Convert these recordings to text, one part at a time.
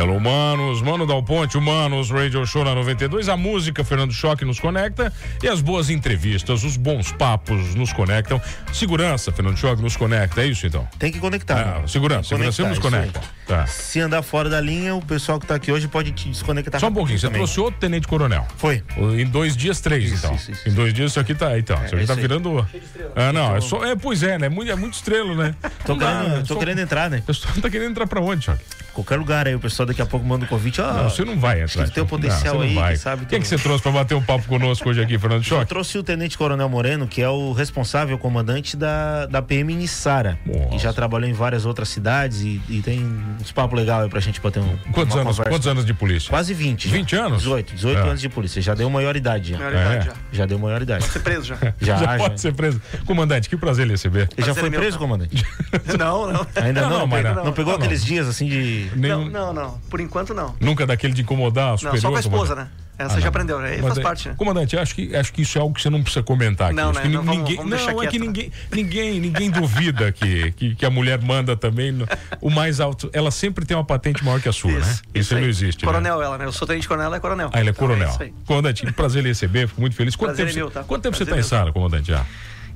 Hello, Manos, Mano Dal Ponte, Humanos, Radio Show na 92. A música, Fernando Choque, nos conecta. E as boas entrevistas, os bons papos nos conectam. Segurança, Fernando Choque, nos conecta. É isso então? Tem que conectar. Ah, segurança, segurança sempre nos conecta. Tá. Se andar fora da linha, o pessoal que tá aqui hoje pode te desconectar. Só um pouquinho, você também. trouxe outro tenente coronel. Foi. Em dois dias, três, Isso, então. isso, isso. Em dois dias, isso aqui tá. Então, isso aqui é tá virando. Ah, não, é só. É, pois é, né? Muito, é muito estrelo, né? Tô, dá, querendo, né? tô Só- querendo entrar, né? O pessoal tá querendo entrar pra onde, Choque? Qualquer lugar aí, o pessoal daqui a pouco manda um convite. Ó, Não, você não vai entrar. que tem um potencial Não, aí, vai. quem sabe O que, é que você trouxe pra bater um papo conosco hoje aqui, Fernando Eu Choque? trouxe o Tenente Coronel Moreno, que é o responsável, comandante da, da PM Nissara. E já trabalhou em várias outras cidades e, e tem uns papos legais aí pra gente bater um. Quantos uma anos, conversa. quantos anos de polícia? Quase 20. já. 20 anos? 18, 18 É. anos de polícia. Já deu maior idade já. Maioridade É. já. Já deu maior idade. Ser preso já. Já, já já. pode ser preso. Comandante, que prazer lhe receber. Ele já foi é meu, preso, tá? comandante? não, não. Ainda Não, não, não, não, não. não pegou Não, não. aqueles dias assim de. Nenhum, Não, não, não. Por enquanto não. Nunca daquele de incomodar a Não, superior. só com a esposa, comandante? né? Essa Ah, já não. aprendeu, aí Mas faz é- parte, né? Comandante, acho que, acho que isso é algo que você não precisa comentar aqui. Não, né? que Não, vamos- ninguém, vamos não, deixar é que né? ninguém, ninguém, ninguém duvida que, que, que a mulher manda também no- o mais alto. Ela sempre tem uma patente maior que a sua, né? Isso, aí. não existe. né? Coronel ela, né? Eu sou tenente coronel, ela é coronel. Ah, ele é Então, coronel. isso aí. comandante, prazer lhe receber, fico muito feliz. Quanto Prazer tempo, é meu, você, tá? quanto tempo você está em é. Sara, comandante? Já?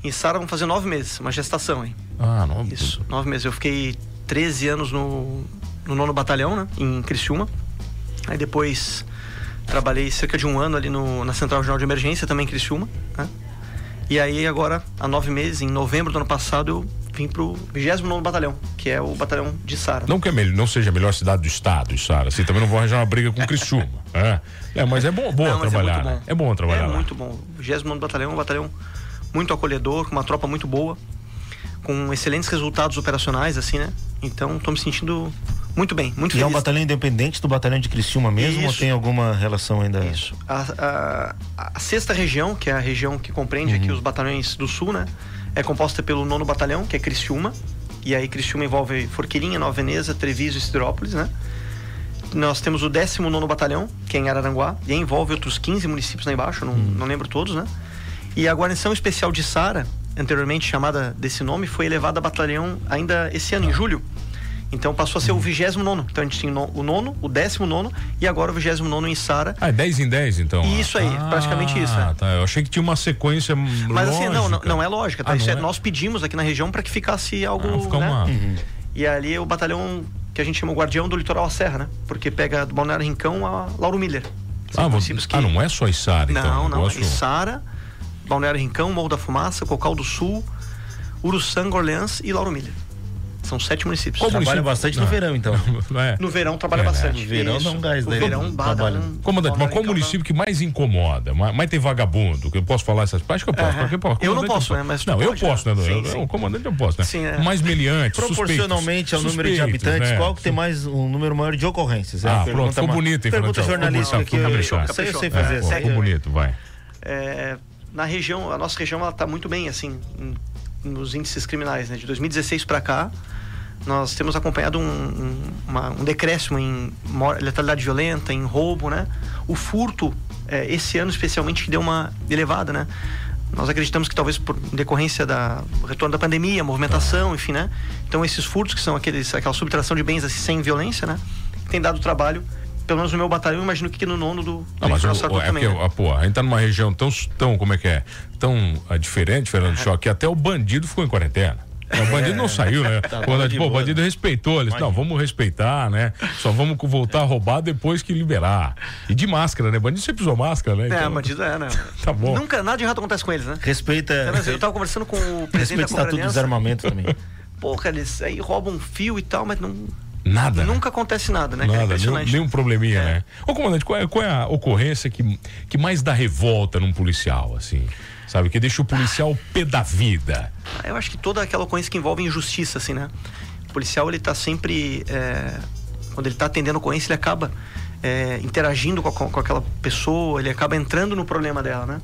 Em Sara vão fazer nove meses, uma gestação, hein? Ah, não. Isso, nove meses. Eu fiquei 13 anos no, no nono batalhão, né? Em Criciúma. Aí depois trabalhei cerca de um ano ali no, na Central Regional de Emergência, também em Criciúma, né? E aí agora, há nove meses, em novembro do ano passado, eu vim pro 29º Batalhão, que é o batalhão de Sara. Não que é melhor, não seja a melhor cidade do estado, Sara. Assim, também não vou arranjar uma briga com Criciúma. É, é mas é bom, bom Não, mas trabalhar, é né? bom. É bom trabalhar É lá. muito bom. O 29 Batalhão é um batalhão muito acolhedor, com uma tropa muito boa, com excelentes resultados operacionais, assim, né? Então, tô me sentindo muito bem, muito E é feliz. um batalhão independente do batalhão de Criciúma mesmo ou Isso. tem alguma relação ainda? Isso. A, a- a sexta região, que é a região que compreende aqui Uhum. os batalhões do sul, né? É composta pelo nono batalhão, que é Criciúma. E aí Criciúma envolve Forquilinha, Nova Veneza, Treviso e Siderópolis, né? Nós temos o 19 batalhão, que é em Araranguá, e aí envolve outros 15 municípios lá embaixo, não, Uhum. não lembro todos, né? E a guarnição especial de Sara, anteriormente chamada desse nome, foi elevada a batalhão ainda esse ano, em julho. Então passou a ser o 29. Então a gente tinha o no- o nono, o 19 e agora o 29 em Sara. Ah, é 10 em 10, então? Isso aí, praticamente isso, Ah, é. tá. Eu achei que tinha uma sequência Mas assim, não, não, lógica. não é lógica, tá? Ah, Isso não é- é? nós pedimos aqui na região para que ficasse algo. Ah, ficar né? uma... E ali é o batalhão que a gente chama o Guardião do Litoral à Serra, né? Porque pega do Balneário Rincão a Lauro Miller. Ah, que- ah, não é só Içara, então. Não, não. negócio- Içara, Balneário Rincão, Morro da Fumaça, Cocal do Sul, Uruçanga, Orleans e Lauro Miller. São sete municípios. Qual Trabalha município? bastante Não. no verão, então. É. No verão trabalha É, né? bastante. No verão Isso. dá um gás daí, verão no dá trabalho. um- Comandante, mas qual município que mais incomoda? Mais, mais tem vagabundo? Que eu posso falar essas Acho que eu posso. É. porque, Eu não posso, né? Mas não, eu pode, posso, né? né? Eu- Sim, eu- sim. O comandante eu posso, né? Sim, é. Mais meliante, Proporcionalmente ao número de habitantes, né? qual que tem mais um número maior de ocorrências? É Ah, pronto, ficou bonito, hein, Pergunta ficou eu sei, eu sei fazer. É, ficou bonito, vai. Na região, a nossa região ela está muito bem assim em- nos índices criminais, né? De 2016 para cá, nós temos acompanhado um, um, uma- um decréscimo em letalidade violenta, em roubo, né? O furto, é, esse ano especialmente, que deu uma elevada, né? Nós acreditamos que talvez por decorrência da retorno da pandemia, movimentação, enfim, né? Então esses furtos que são aqueles aquela subtração de bens assim, sem violência, né? Tem dado trabalho, pelo menos no meu batalhão, eu imagino que no nono do, do Ah, mas o, é também. porque, né? pô, a gente tá numa região tão, tão como é que é? Tão ah, diferente, Fernando Choque, que até o bandido ficou em quarentena. O bandido não saiu, né? Tá Quando, pô, o bandido respeitou, eles, não, vamos respeitar, né? Só vamos voltar a roubar depois que liberar. E de máscara, né? Bandido sempre usou máscara, né? É, Então, bandido é, né? Tá bom. Nunca, nada de errado acontece com eles, né? Respeita, Eu tava conversando com o presidente respeita o da estatuto do desarmamento também. Pô, cara, eles aí roubam um fio e tal, mas não, Nada. né? nunca acontece nada, né? Nada, nenhum, Impressionante. nenhum probleminha, É. né? Ô, comandante, qual é, qual é a ocorrência que, que mais dá revolta num policial, assim? Sabe? Que deixa o policial pé da vida. Eu acho que toda aquela ocorrência que envolve injustiça, assim, né? O policial, ele tá sempre. é, quando ele tá atendendo a ocorrência, ele acaba é, interagindo com, a- com aquela pessoa, ele acaba entrando no problema dela, né?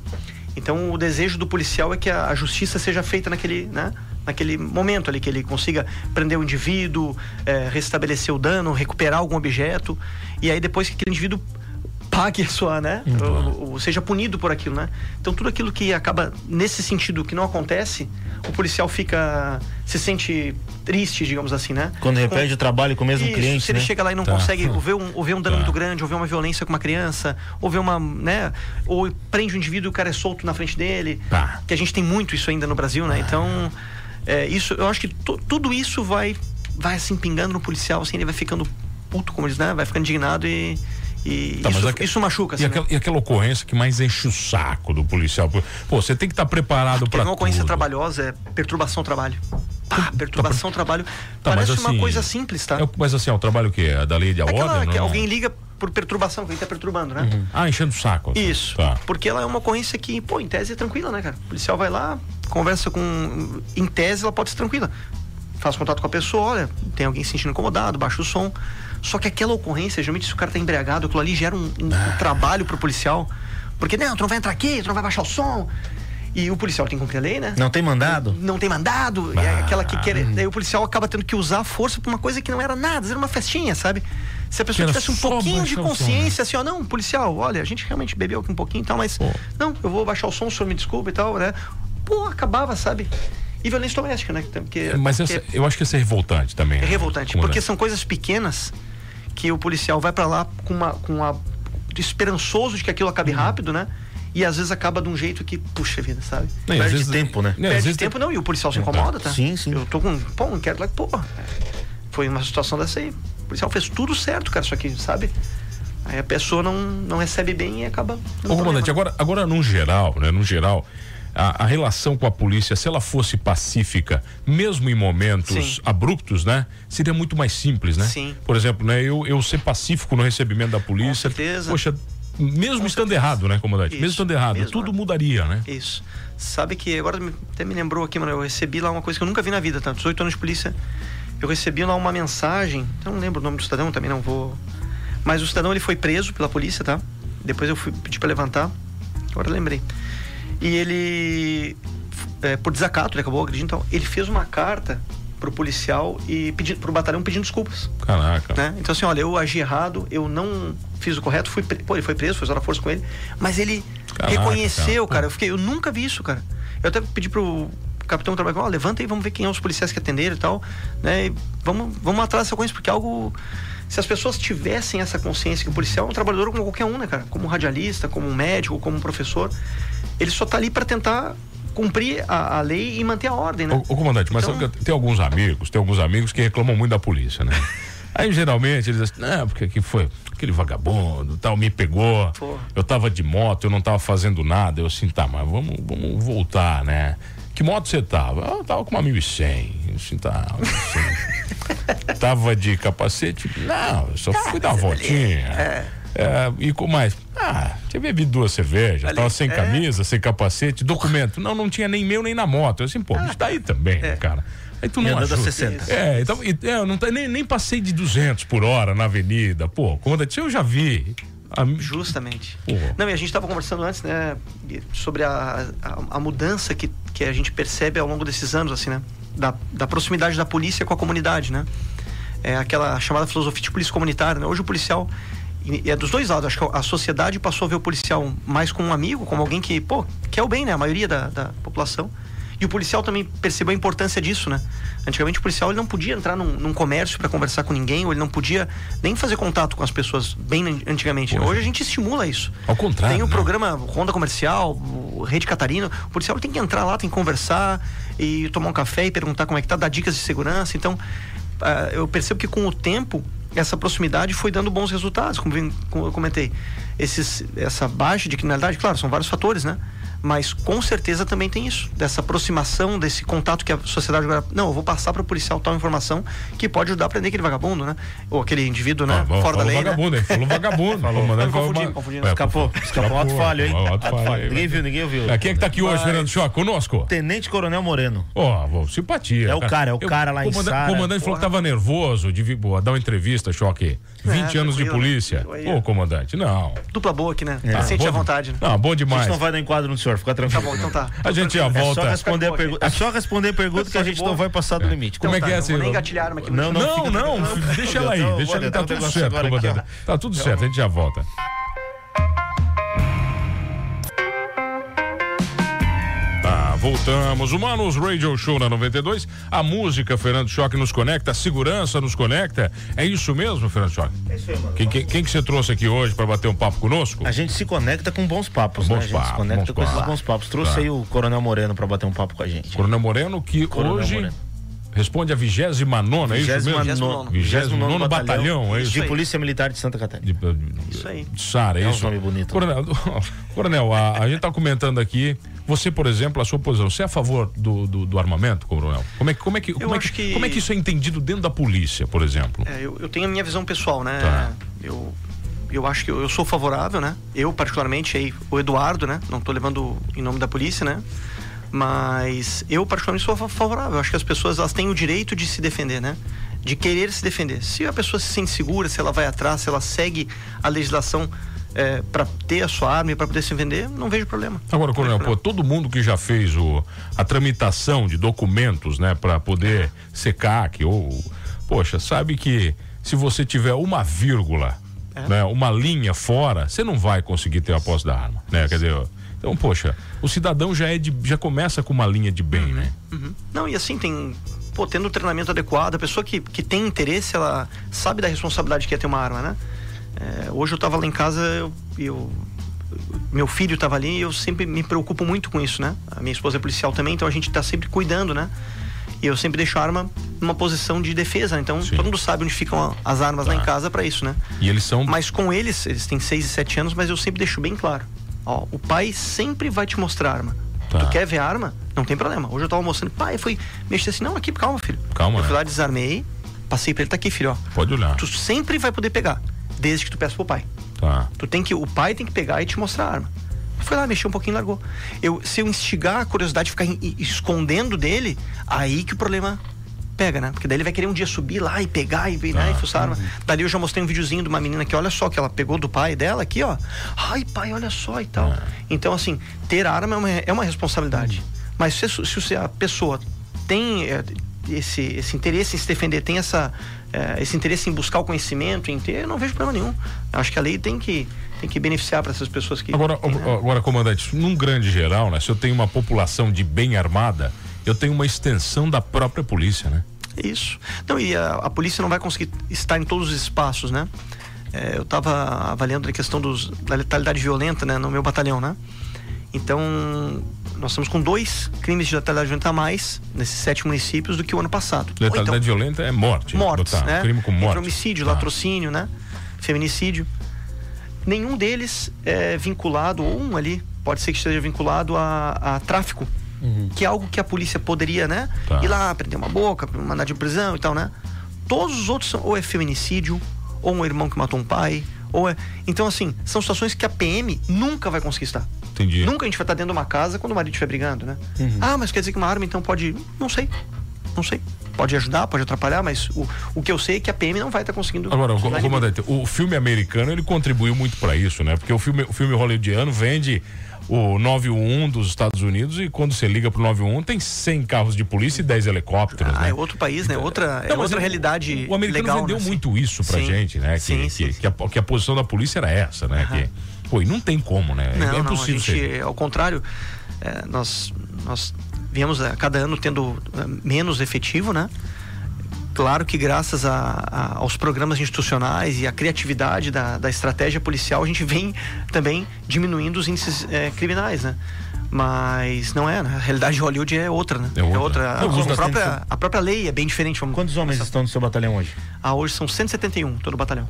Então, o desejo do policial é que a, a justiça seja feita naquele, né? Naquele momento ali, que ele consiga prender o indivíduo, é, restabelecer o dano, recuperar algum objeto. E aí, depois que aquele indivíduo pague a sua, né? Ou, ou seja punido por aquilo, né? Então tudo aquilo que acaba nesse sentido que não acontece, o policial fica se sente triste, digamos assim, né? Quando repete Com- o trabalho com o mesmo Isso, cliente, se ele né? chega lá e não Tá. consegue, ou vê, um, ou vê um dano Tá. muito grande, ou vê uma violência com uma criança, ou vê uma, né? Ou prende o indivíduo e o cara é solto na frente dele. Tá. Que a gente tem muito isso ainda no Brasil, né? Então, é, isso, eu acho que tu- tudo isso vai, vai assim, pingando no policial, assim, ele vai ficando puto, como eles, né? Vai ficando indignado e. e Tá, isso, isso machuca, E assim, né? aquela, e aquela ocorrência que mais enche o saco do policial? Pô, você tem que estar preparado Porque para uma ocorrência tudo. trabalhosa é perturbação ao trabalho. Pá, perturbação ao trabalho. Tá, Parece assim, uma coisa simples, tá? É mas assim, é o trabalho que é da lei de Aquela ordem, que não? alguém liga por perturbação, que ele tá perturbando, né? Ah, enchendo o saco. Isso. Tá. Porque ela é uma ocorrência que, pô, em tese é tranquila, né, cara? O policial vai lá, conversa com. Em tese, ela pode ser tranquila. Faz contato com a pessoa, olha, tem alguém se sentindo incomodado, baixa o som. Só que aquela ocorrência, geralmente, se o cara tá embriagado, aquilo ali gera um, um- um trabalho pro policial. Porque, não, tu não vai entrar aqui, tu não vai baixar o som. E o policial tem que cumprir a lei, né? Não tem mandado? não tem mandado, Ah. é aquela que quer. Daí o policial acaba tendo que usar a força pra uma coisa que não era nada, era uma festinha, sabe? Se a pessoa tivesse um pouquinho de o som, consciência, assim, ó, não, policial, olha, a gente realmente bebeu aqui um pouquinho e tal, mas Pô. não, eu vou baixar o som, o senhor me desculpa e tal, né? Pô, acabava, sabe? E violência doméstica, né? Porque, Mas porque essa- eu acho que isso é revoltante também. é né? revoltante, porque são coisas pequenas que o policial vai pra lá com uma, com uma esperançoso de que aquilo Uhum. acabe rápido, né? E às vezes acaba de um jeito que, puxa vida, sabe? Não, às Perde vezes- tempo, né? Não, às Perde tempo tem- não, e o policial se incomoda, tá? Sim, sim. Eu tô com, pô, um inquérito lá que, pô, foi uma situação dessa aí. O policial fez tudo certo, cara, só que, sabe? Aí a pessoa não, não recebe bem e acaba. Ô, comandante, agora, agora no geral, né? No geral, a, a relação com a polícia, se ela fosse pacífica, mesmo em momentos Sim. abruptos, né? Seria muito mais simples, né? Sim. Por exemplo, né? Eu, eu ser pacífico no recebimento da polícia. Com certeza. Poxa, mesmo Com estando certeza. errado, né, comandante? Isso, mesmo estando errado, mesmo, tudo né? mudaria, né? Isso. Sabe que agora até me lembrou aqui, mano, eu recebi lá uma coisa que eu nunca vi na vida, tá? 18 anos de polícia. Eu recebi lá uma mensagem, eu não lembro o nome do cidadão, também não vou. Mas o cidadão ele foi preso pela polícia, tá? Depois eu fui pedir pra levantar. Agora eu lembrei. E ele é, por desacato, ele acabou agredindo, então ele fez uma carta pro policial e pedindo pro batalhão pedindo desculpas. Caraca. Né? Então, assim, olha, eu agi errado, eu não fiz o correto, fui pô, ele foi preso, foi usar a força com ele, mas ele Caraca, reconheceu, cara. cara. Eu, fiquei, eu nunca vi isso, cara. Eu até pedi pro capitão que trabalha com, ó, levanta aí, vamos ver quem é os policiais que atenderam e tal, né? E vamos, vamos atrás dessa coisa, porque é algo. Se as pessoas tivessem essa consciência que o policial é um trabalhador como qualquer um, né, cara? Como um radialista, como um médico, como um professor, ele só tá ali para tentar cumprir a, a lei e manter a ordem, né? Ô, comandante, mas Então- que tem alguns amigos, tem alguns amigos que reclamam muito da polícia, né? Aí geralmente eles dizem, não, porque aqui foi aquele vagabundo, tal, me pegou. Pô. Eu tava de moto, eu não tava fazendo nada. Eu assim, tá, mas vamos, vamos voltar, né? Que moto você tava? Ah, Eu tava com uma 1100. Assim, tá, assim. tava de capacete? Não, eu só fui dar uma voltinha. É, e com mais? Ah, tinha bebido duas cervejas, Ali, tava sem é. camisa, sem capacete, documento. Não, não tinha nem meu nem na moto. Eu assim, pô, isso daí também, né, cara? Aí tu não ajuda. 60. É, então, e- é, eu não, tá- nem, nem passei de 200 por hora na avenida. Pô, comandante, eu já vi. A- Justamente. Pô. Não, e a gente estava conversando antes, né, sobre a, a, a mudança que, que a gente percebe ao longo desses anos, assim, né? Da, da proximidade da polícia com a comunidade, né? É aquela chamada filosofia de polícia comunitária, né? Hoje o policial, é dos dois lados, acho que a sociedade passou a ver o policial mais como um amigo, como alguém que, pô, quer o bem, né? A maioria da, da população. E o policial também percebeu a importância disso, né? Antigamente o policial ele não podia entrar num, num comércio para conversar com ninguém, ou ele não podia nem fazer contato com as pessoas bem an- antigamente. né? Pois é. Hoje a gente estimula isso. Ao contrário, Tem o né? programa Ronda Comercial, Rede Catarina. O policial tem que entrar lá, tem que conversar e tomar um café e perguntar como é que tá, dar dicas de segurança. Então, ah, eu percebo que com o tempo essa proximidade foi dando bons resultados, como eu comentei. Esses, essa baixa de criminalidade, claro, são vários fatores, né? Mas com certeza também tem isso, dessa aproximação, desse contato que a sociedade agora. Não, eu vou passar para o policial tal informação que pode ajudar a prender aquele vagabundo, né? Ou aquele indivíduo, né? Ah, bom, Fora da lei. vagabundo, né? Falou vagabundo. Falou, Eu confundi, confundi. Escapou, escapou, alto falho, hein? Alto falho Ninguém viu, ninguém viu. Ah, Quem é que tá aqui hoje, Fernando Choque? Conosco? Tenente Coronel Moreno. Ó, vô, simpatia. É o cara, é o cara lá em comandante, Sara. comandante falou que tava nervoso de vir pô, dar uma entrevista, Choque. 20 anos de né? polícia. Aí, Ô, comandante, não. Dupla boa aqui, né? É. Sente bom à de- vontade, né? Não, bom A demais. gente não vai dar enquadro no senhor, fica tranquilo. Tá bom, então tá. A gente já É volta. só responder a pergunta. É só responder a pergunta que a gente não vai passar do limite. Como é Então que tá, é, não aqui. Não, Não, não, tranquilo. deixa ela aí, deixa ela, tá tem um tudo certo, agora aqui, ó. comandante. Tá tudo certo, a gente já volta. Voltamos. Humanos Radio Show na 92. A música, Fernando Choque, nos conecta. A segurança nos conecta. É isso mesmo, Fernando Choque? É isso aí, mano. Quem, quem, quem que você trouxe aqui hoje para bater um papo conosco? A gente se conecta com bons papos, bons né? A gente papos, se conecta com esses bons papos. Trouxe Tá. aí o Coronel Moreno para bater um papo com a gente. Coronel Moreno, que Coronel hoje Moreno. responde a 29 é isso mesmo? 29º. 29 batalhão, é isso? De Polícia Militar de Santa Catarina. De, de, Isso aí. de Sara, é É um isso? nome bonito. Coronel, Coronel a, a gente está comentando aqui. Você, por exemplo, a sua posição, você é a favor do, do, do armamento, Coronel? Como é, que- como, é que, como, é que, que- como é que isso é entendido dentro da polícia, por exemplo? É, eu, eu tenho a minha visão pessoal, né? Tá. Eu, eu acho que eu, eu sou favorável, né? Eu, particularmente, aí, o Eduardo, né? Não tô levando em nome da polícia, né? Mas eu, particularmente, sou fa- favorável. Eu acho que as pessoas elas têm o direito de se defender, né? De querer se defender. Se a pessoa se sente segura, se ela vai atrás, se ela segue a legislação é, para ter a sua arma e para poder se vender, não vejo problema. Agora, Coronel, pô, todo mundo que já fez o, a tramitação de documentos, né, para poder ser CAC ou. Poxa, sabe que se você tiver uma vírgula, É. né, uma linha fora, você não vai conseguir ter a posse da arma, né? Quer dizer, então, poxa, o cidadão já é de, já começa com uma linha de bem, né? Uhum. Não, e assim, tem. Pô, tendo o treinamento adequado, a pessoa que, que tem interesse, ela sabe da responsabilidade que é ter uma arma, né? É, hoje eu tava lá em casa, eu, eu- meu filho tava ali e eu sempre me preocupo muito com isso, né? A minha esposa é policial também, então a gente tá sempre cuidando, né? E eu sempre deixo a arma numa posição de defesa, né? então Sim. todo mundo sabe onde ficam as armas lá Tá. em casa para isso, né? E eles são. Mas com eles, eles têm 6 e 7 anos, mas eu sempre deixo bem claro. Ó, o pai sempre vai te mostrar a arma. Tá. Tu quer ver a arma? Não tem problema. Hoje eu tava mostrando, pai, foi mexer assim, não, aqui, calma, filho. Calma, Eu fui né? lá, desarmei, passei pra ele, tá aqui, filho, ó. Pode olhar. Tu sempre vai poder pegar, desde que tu peça pro pai. Tá. Tu tem que, o pai tem que pegar e te mostrar a arma. Foi lá, mexeu um pouquinho e largou. Eu, se eu instigar a curiosidade de ficar escondendo dele, aí que o problema pega, né? Porque daí ele vai querer um dia subir lá e pegar e, né, Ah, e fuçar a arma. Dali eu já mostrei um videozinho de uma menina que olha só que ela pegou do pai dela aqui, ó. Ai, pai, olha só e tal. Ah. Então, assim, ter arma é uma, é uma responsabilidade. Mas se, se a pessoa tem é, esse, esse interesse em se defender, tem essa, é, esse interesse em buscar o conhecimento, em ter, eu não vejo problema nenhum. Eu acho que a lei tem que, tem que beneficiar para essas pessoas que. Agora, têm, né? agora, comandante, num grande geral, né? Se eu tenho uma população de bem armada, eu tenho uma extensão da própria polícia, né? Isso. Não, e a, a polícia não vai conseguir estar em todos os espaços, né? É, eu estava avaliando a questão dos, da letalidade violenta né, no meu batalhão, né? Então, nós estamos com dois crimes de letalidade violenta a mais nesses sete municípios do que o ano passado. Letalidade então, violenta é morte. mortes, né? Crime com morte. Entre homicídio, Tá. latrocínio, né? Feminicídio. Nenhum deles é vinculado, ou um ali, pode ser que esteja vinculado a, a tráfico. Que é algo que a polícia poderia, né? Tá. Ir lá, prender uma boca, mandar de prisão e tal, né? Todos os outros são, ou é feminicídio, ou um irmão que matou um pai, ou é. Então, assim, são situações que a PM nunca vai conseguir estar. Entendi. Nunca a gente vai estar dentro de uma casa quando o marido estiver brigando, né? Ah, mas quer dizer que uma arma então pode. Não sei. Não sei. Pode ajudar, pode atrapalhar, mas o, o que eu sei é que a PM não vai estar conseguindo. Agora, limite. comandante, o filme americano ele contribuiu muito para isso, né? Porque o filme, o filme hollywoodiano vende o 911 dos Estados Unidos e quando você liga pro 911 tem 100 carros de polícia e 10 helicópteros, Ah, né? é outro país, né? Outra, é Não, mas outra o- realidade. O americano legal, vendeu né? muito isso pra Sim. gente, né? Que, Sim, que, sim, sim. que a, que a posição da polícia era essa, né? Que, pô, e não tem como, né? Não, é não, a impossível gente, ser. ao contrário, é, nós, nós viemos a cada ano tendo é, menos efetivo, né? Claro que graças a- a- aos programas institucionais e à criatividade da, da estratégia policial, a gente vem também diminuindo os índices é, criminais, né? Mas não é, né? a realidade de Hollywood é outra, né? É outra. A, Eu gosto a bastante própria, a própria lei é bem diferente. Vamos Quantos homens começar- estão no seu batalhão hoje? Ah, hoje são 171, todo o batalhão.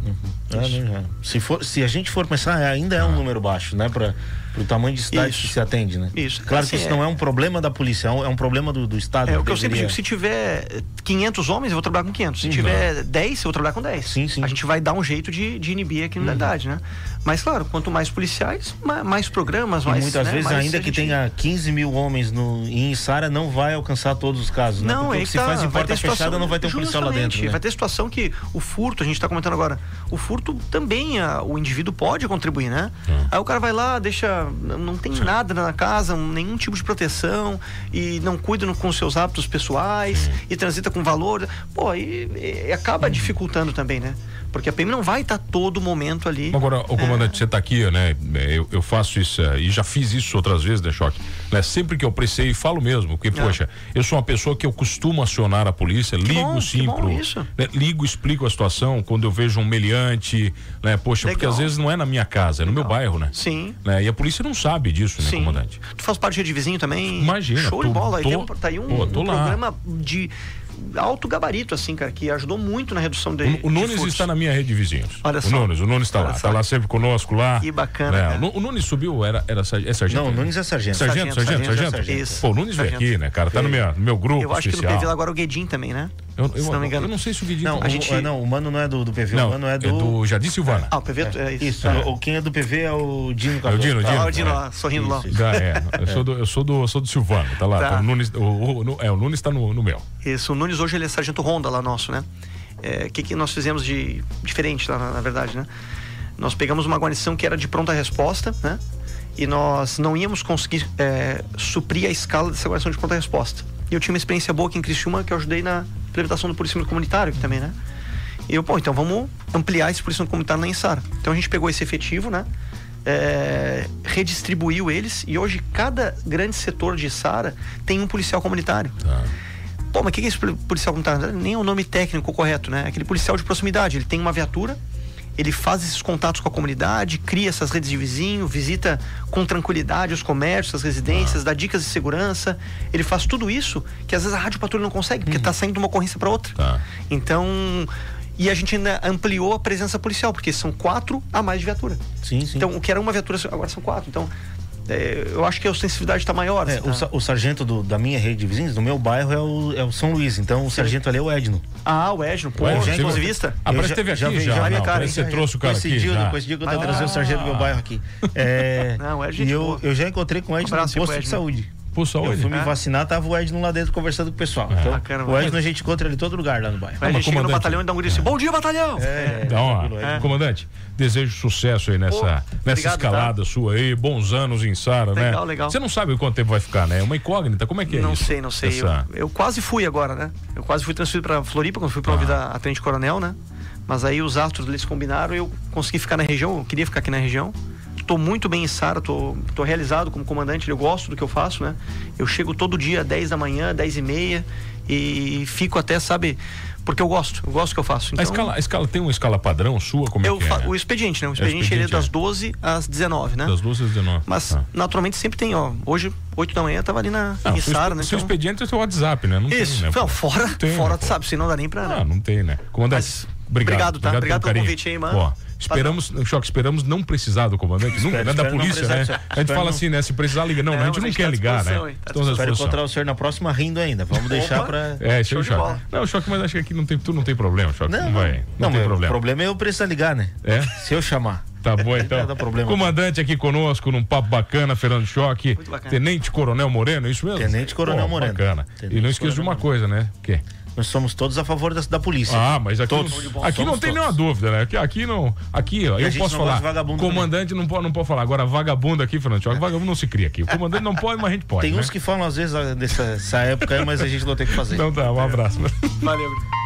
Ah, né, já. se, for, se a gente for pensar, ainda é um número baixo, né? Para o tamanho de cidade Isso. que se atende, né? Isso. Claro que Assim, isso é- não é um problema da polícia, é um, é problema do, do Estado. É o que eu sempre digo, se tiver eh, 500 homens, eu vou trabalhar com 500. Se Sim, tiver 10, eu vou trabalhar com 10. Sim, sim. A gente vai dar um jeito de, de inibir a criminalidade, né? Mas, claro, quanto mais policiais, ma- mais, programas, E mais... muitas né, vezes, mais ainda que gente- tenha 15 mil homens no, em Sara, não vai alcançar todos os casos, né? Não, Porque é o que que se tá, faz vai porta situação- fechada não vai ter um policial lá dentro. Né? Vai ter situação que o furto, a gente está comentando agora, o furto também, a- o indivíduo pode contribuir, né? Aí o cara vai lá, deixa, não tem nada na casa, um- nenhum tipo de proteção e não cuida no- com seus hábitos pessoais e transita com valor. Pô, e, e acaba dificultando também, né? Porque a PM não vai estar todo momento ali. Agora, o comandante, você está aqui, né? Eu, eu faço isso eh, e já fiz isso outras vezes, né, Choque? Né? Sempre que eu preciei, falo mesmo, porque, Ah. poxa, eu sou uma pessoa que eu costumo acionar a polícia, ligo bom, que sim pro. isso. né, ligo, explico a situação quando eu vejo um meliante, né? Poxa, porque Legal. às vezes não é na minha casa, é no meu bairro, né? Sim. Né? E a polícia não sabe disso, né, Sim. comandante? Tu faz parte de vizinho também? Imagina, Show de tô- bola. Aí tô- tem um- tá aí um, pô, um programa de alto gabarito, assim, cara, que ajudou muito na redução de. O, o de Nunes furtos. está na minha rede de vizinhos. Olha o só. Nunes, o Nunes está lá, está lá sempre conosco lá. Que bacana, Né? cara. O Nu- O Nunes subiu, era, era é sargento? Não, o Nunes é sargento. Sargento, sargento, Sargento, sargento. sargento. Pô, o Nunes veio aqui, né, cara? Tá no meu, no meu grupo Eu acho que no especial. PV lá agora é o Guedin também, né? Eu, eu, se não me engano. eu não sei se o Guedinho... Não, o, gente- é, não, o mano não é do, do PV, não, o mano é do. Jardim Silvana. Ah, o PV é, isso. Isso, É. o, quem é do PV é o Dino É o Cardoso. Dino, o Dino. Ah, o Dino é. lá, sorrindo lá. Já é. Eu sou do, eu sou do, eu sou do Silvano, tá lá. Tá. Tá. o Nunes, o, o- é, o Nunes tá no, no meu. Isso, o Nunes hoje ele é sargento Honda lá nosso, né? O que, que nós fizemos de diferente lá, na, na verdade, né? Nós pegamos uma guarnição que era de pronta resposta, né? E nós não íamos conseguir é, suprir a escala dessa guarnição de pronta resposta. E eu tinha uma experiência boa aqui em Criciúma que eu ajudei na implementação do policiamento comunitário aqui também, né? E eu, pô, então vamos ampliar esse policiamento comunitário na Insara. Então a gente pegou esse efetivo, né? É, redistribuiu eles e hoje cada grande setor de Sara tem um policial comunitário. Tá. Pô, mas o que é esse poli- policial comunitário? Nem é o nome técnico correto, né? Aquele policial de proximidade. Ele tem uma viatura, ele faz esses contatos com a comunidade, cria essas redes de vizinho, visita com tranquilidade os comércios, as residências, dá dicas de segurança. Ele faz tudo isso que às vezes a rádio patrulha não consegue, porque tá saindo de uma ocorrência para outra. Tá. Então. E a gente ainda ampliou a presença policial, porque são quatro a mais de viatura. Sim, sim. Então, o que era uma viatura, agora são quatro. Então, é, eu acho que a ostensividade está maior. É, o, tá? sa- o sargento do- da minha rede de vizinhos, do meu bairro, é o, é o São Luís. Então o sargento ali é o Edno. Ah, o Edno, pô, já você- inclusivista? Ah, parece que teve já- aqui já já. vi- já não, cara, que você trouxe o cara aqui coincidiu, já. coincidiu quando eu Ah. trazer o sargento do meu bairro aqui. É, Não, é e gente eu, eu já encontrei com o Edno no aí pro posto de Edno. Saúde. Por Eu fui me É. vacinar, tava o Edno lá dentro conversando com o pessoal. Então, Bacana, o Edno a gente encontra ele em todo lugar lá no bairro. Aí a gente chega no batalhão e dá um grito assim, bom dia, batalhão! É, Então, ó, tranquilo, Edno. comandante, desejo sucesso aí nessa, Pô, nessa obrigado, escalada sua aí, bons anos em Sara, né? Legal, legal. Você não sabe quanto tempo vai ficar, né? É uma incógnita, como é que é não isso? sei, não sei. Essa- Eu, eu quase fui agora, né? Eu quase fui transferido pra Floripa, quando fui promovido Ah. a, tenente coronel, né? Mas aí os astros eles combinaram e eu consegui ficar na região, eu queria ficar aqui na região. Tô muito bem em Sara, tô realizado como comandante, eu gosto do que eu faço, né? Eu chego todo dia às 10 da manhã, 10 e meia e fico até, sabe, porque eu gosto, eu gosto do que eu faço. A Então, escala, a escala tem uma escala padrão sua? Como eu é que é? O expediente, né? O É, o expediente, ele é expediente, das é. 12 às 19, né? Das 12 às 19. Mas Tá. naturalmente sempre tem, ó. Hoje, 8 da manhã, eu tava ali na Não, Sara, né? seu Então- expediente é seu WhatsApp, né? Não Isso, tem, né? não, fora, Não tem, fora né, tu pô? sabe, senão dá nem pra. Ah, não tem, né? Comandante, Mas, obrigado. obrigado, tá? Obrigado pelo carinho. convite aí, mano. Ó, esperamos, no choque, esperamos não precisar do comandante, nunca, Espero- né? Da não polícia, né? espero- A gente fala não- assim, né? Se precisar, liga. Não, Não, a gente não a gente quer tá ligar, né? hein? Tá Estamos à Espero encontrar o senhor na próxima rindo ainda. Vamos deixar pra. É, Show de choque. bola. Não, choque, mas acho que aqui não tem, tu não tem problema, choque. Não, vai. Não, tem mas problema. O problema é eu precisar ligar, né? É? Se eu chamar. Tá bom, então. Não. Comandante aqui conosco, num papo bacana, Fernando Choque. Muito bacana. Tenente Coronel Moreno, é isso mesmo? Tenente Coronel Pô, Moreno. Bacana. Tenente e não esqueça de uma coisa, né? O quê? Nós somos todos a favor da, da polícia. Ah, mas aqui, Todos. não, aqui não tem todos. nenhuma dúvida, né? Aqui, aqui não. Aqui, ó, eu posso falar. comandante não pode, não pode falar. Agora, vagabundo aqui, Fernando Choque, vagabundo não se cria aqui. O comandante não pode, mas a gente pode. Tem né? uns que falam às vezes ah, dessa essa época aí, mas a gente não tem o que fazer. Então tá, um abraço. Valeu.